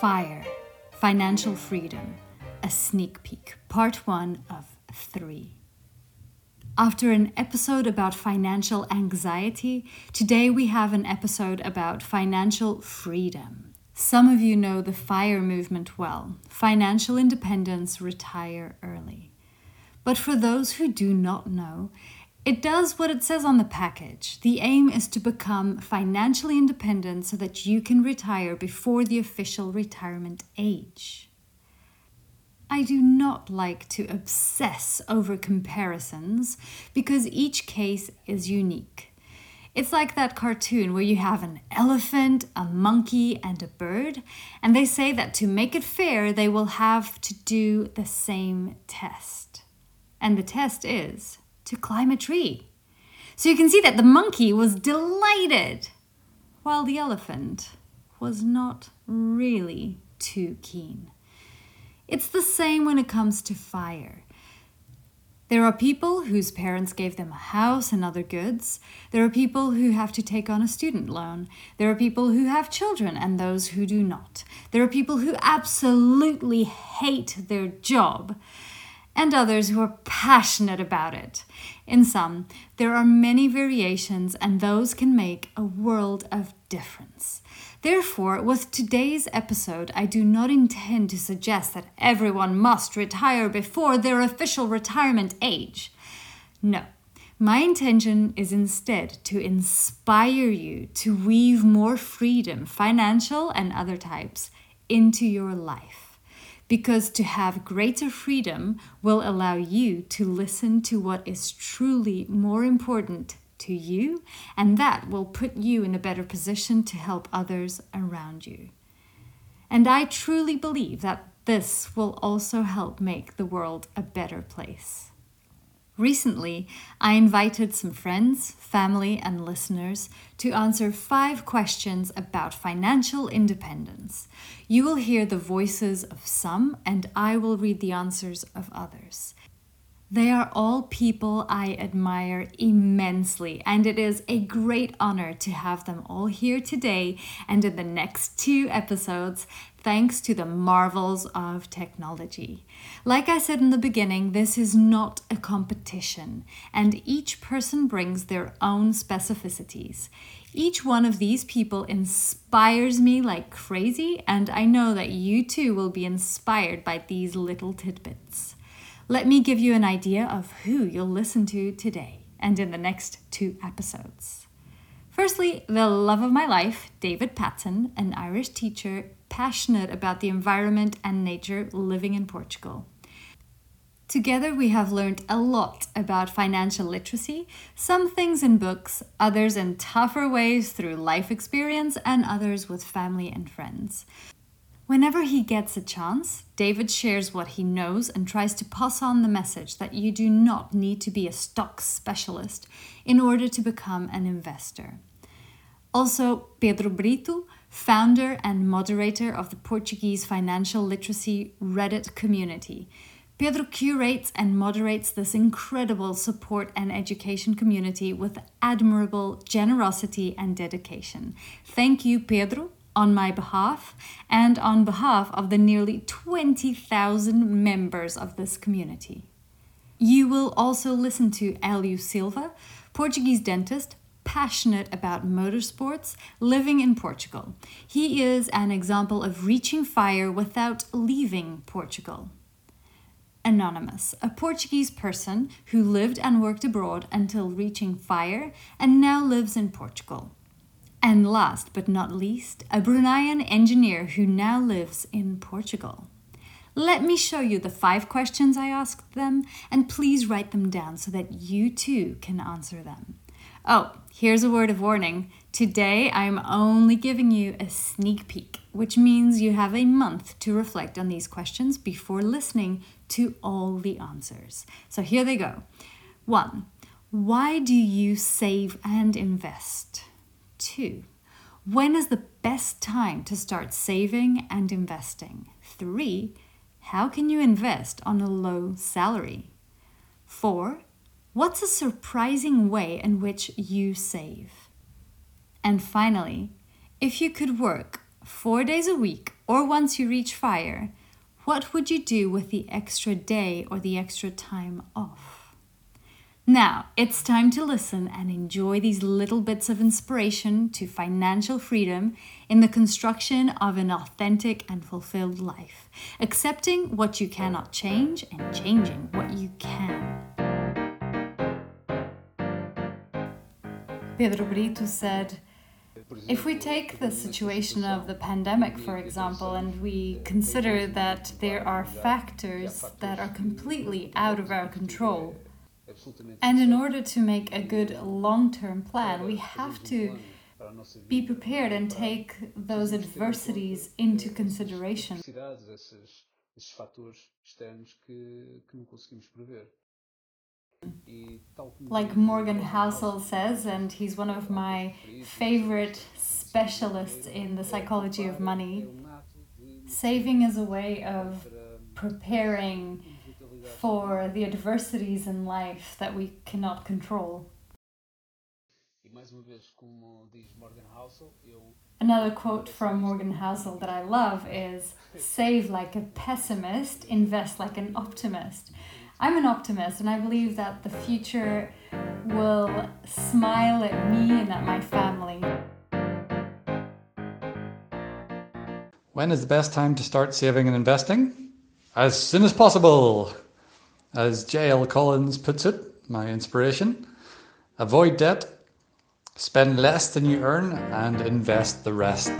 Fire Financial Freedom A Sneak Peek, Part 1 of 3. After an episode about financial anxiety, today we have an episode about financial freedom. Some of you know the FIRE movement well financial independence, retire early. But for those who do not know, it does what it says on the package. The aim is to become financially independent so that you can retire before the official retirement age. I do not like to obsess over comparisons because each case is unique. It's like that cartoon where you have an elephant, a monkey, and a bird, and they say that to make it fair, they will have to do the same test. And the test is to climb a tree. So you can see that the monkey was delighted, while the elephant was not really too keen. It's the same when it comes to fire. There are people whose parents gave them a house and other goods. There are people who have to take on a student loan. There are people who have children and those who do not. There are people who absolutely hate their job and others who are passionate about it. In sum, there are many variations, and those can make a world of difference. Therefore, with today's episode, I do not intend to suggest that everyone must retire before their official retirement age. No. My intention is instead to inspire you to weave more freedom, financial and other types, into your life because to have greater freedom will allow you to listen to what is truly more important to you, and that will put you in a better position to help others around you. And I truly believe that this will also help make the world a better place. Recently, I invited some friends, family, and listeners to answer five questions about financial independence. You will hear the voices of some, and I will read the answers of others. They are all people I admire immensely, and it is a great honor to have them all here today and in the next two episodes, thanks to the marvels of technology. Like I said in the beginning, this is not a competition, and each person brings their own specificities. Each one of these people inspires me like crazy, and I know that you too will be inspired by these little tidbits. Let me give you an idea of who you'll listen to today and in the next two episodes. Firstly, the love of my life, David Patton, an Irish teacher passionate about the environment and nature living in Portugal. Together, we have learned a lot about financial literacy, some things in books, others in tougher ways through life experience, and others with family and friends. Whenever he gets a chance, David shares what he knows and tries to pass on the message that you do not need to be a stock specialist in order to become an investor. Also, Pedro Brito, founder and moderator of the Portuguese financial literacy Reddit community. Pedro curates and moderates this incredible support and education community with admirable generosity and dedication. Thank you, Pedro, on my behalf and on behalf of the nearly 20,000 members of this community. You will also listen to Hélio Silva, Portuguese dentist, passionate about motorsports, living in Portugal. He is an example of reaching fire without leaving Portugal. Anonymous, a Portuguese person who lived and worked abroad until reaching fire and now lives in Portugal. And last but not least, a Bruneian engineer who now lives in Portugal. Let me show you the five questions I asked them, and please write them down so that you too can answer them. Oh, here's a word of warning. Today I'm only giving you a sneak peek, which means you have a month to reflect on these questions before listening to all the answers. So here they go. One, why do you save and invest? Two, when is the best time to start saving and investing? Three, how can you invest on a low salary? Four, what's a surprising way in which you save? And finally, if you could work four days a week or once you reach fire, what would you do with the extra day or the extra time off? Now, it's time to listen and enjoy these little bits of inspiration to financial freedom in the construction of an authentic and fulfilled life, accepting what you cannot change and changing what you can. Pedro Brito said, if we take the situation of the pandemic, for example, and we consider that there are factors that are completely out of our control, and in order to make a good long term plan, we have to be prepared and take those adversities into consideration. Like Morgan Housel says, and he's one of my favorite specialists in the psychology of money, saving is a way of preparing for the adversities in life that we cannot control. Another quote from Morgan Housel that I love is Save like a pessimist, invest like an optimist. I'm an optimist and I believe that the future will smile at me and at my family. When is the best time to start saving and investing? As soon as possible. As J.L. Collins puts it, my inspiration avoid debt, spend less than you earn, and invest the rest.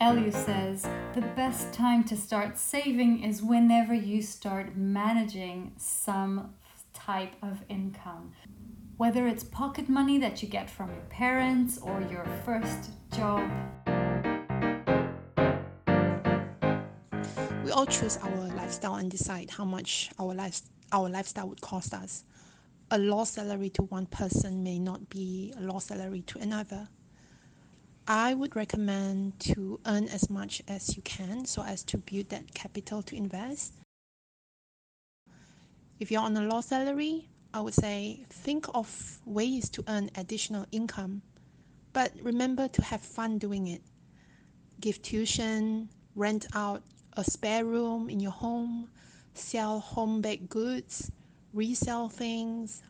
Elliot says, the best time to start saving is whenever you start managing some type of income. Whether it's pocket money that you get from your parents or your first job. All choose our lifestyle and decide how much our life, our lifestyle would cost us. A low salary to one person may not be a low salary to another. I would recommend to earn as much as you can so as to build that capital to invest. If you're on a low salary, I would say think of ways to earn additional income. But remember to have fun doing it. Give tuition, rent out a spare room in your home, sell home baked goods, resell things.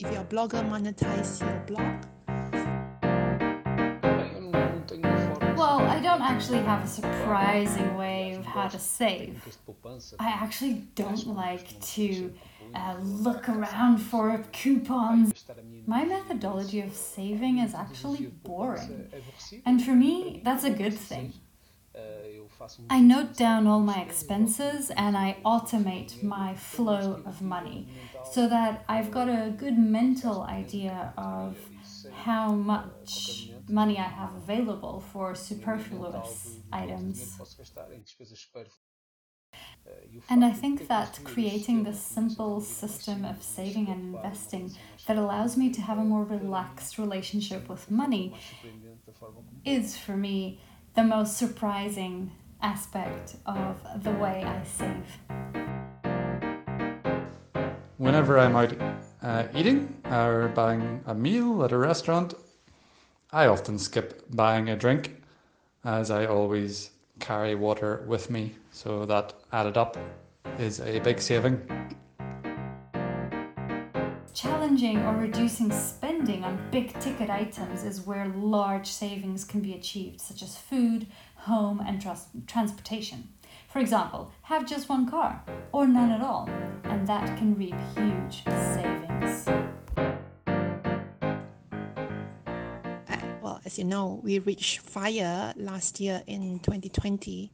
If you're a blogger, monetize your blog. Well, I don't actually have a surprising way of how to save. I actually don't like to uh, look around for coupons. My methodology of saving is actually boring. And for me, that's a good thing. I note down all my expenses and I automate my flow of money so that I've got a good mental idea of how much money I have available for superfluous items. And I think that creating this simple system of saving and investing that allows me to have a more relaxed relationship with money is for me the most surprising aspect of the way I save. Whenever I'm out uh, eating or buying a meal at a restaurant, I often skip buying a drink as I always carry water with me, so that added up is a big saving. Challenging or reducing spending on big ticket items is where large savings can be achieved, such as food, home, and trans- transportation. For example, have just one car or none at all, and that can reap huge savings. Well, as you know, we reached fire last year in 2020,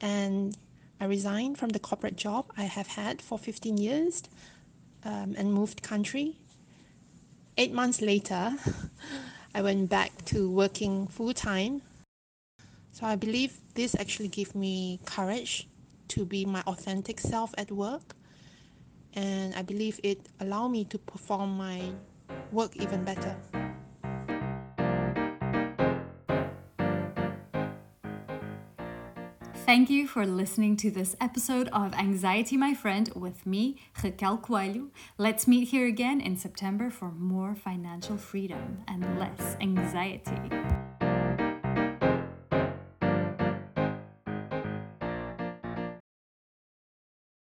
and I resigned from the corporate job I have had for 15 years um, and moved country. Eight months later, I went back to working full time. So I believe this actually gave me courage to be my authentic self at work. And I believe it allowed me to perform my work even better. Thank you for listening to this episode of Anxiety My Friend with me, Raquel Coelho. Let's meet here again in September for more financial freedom and less anxiety.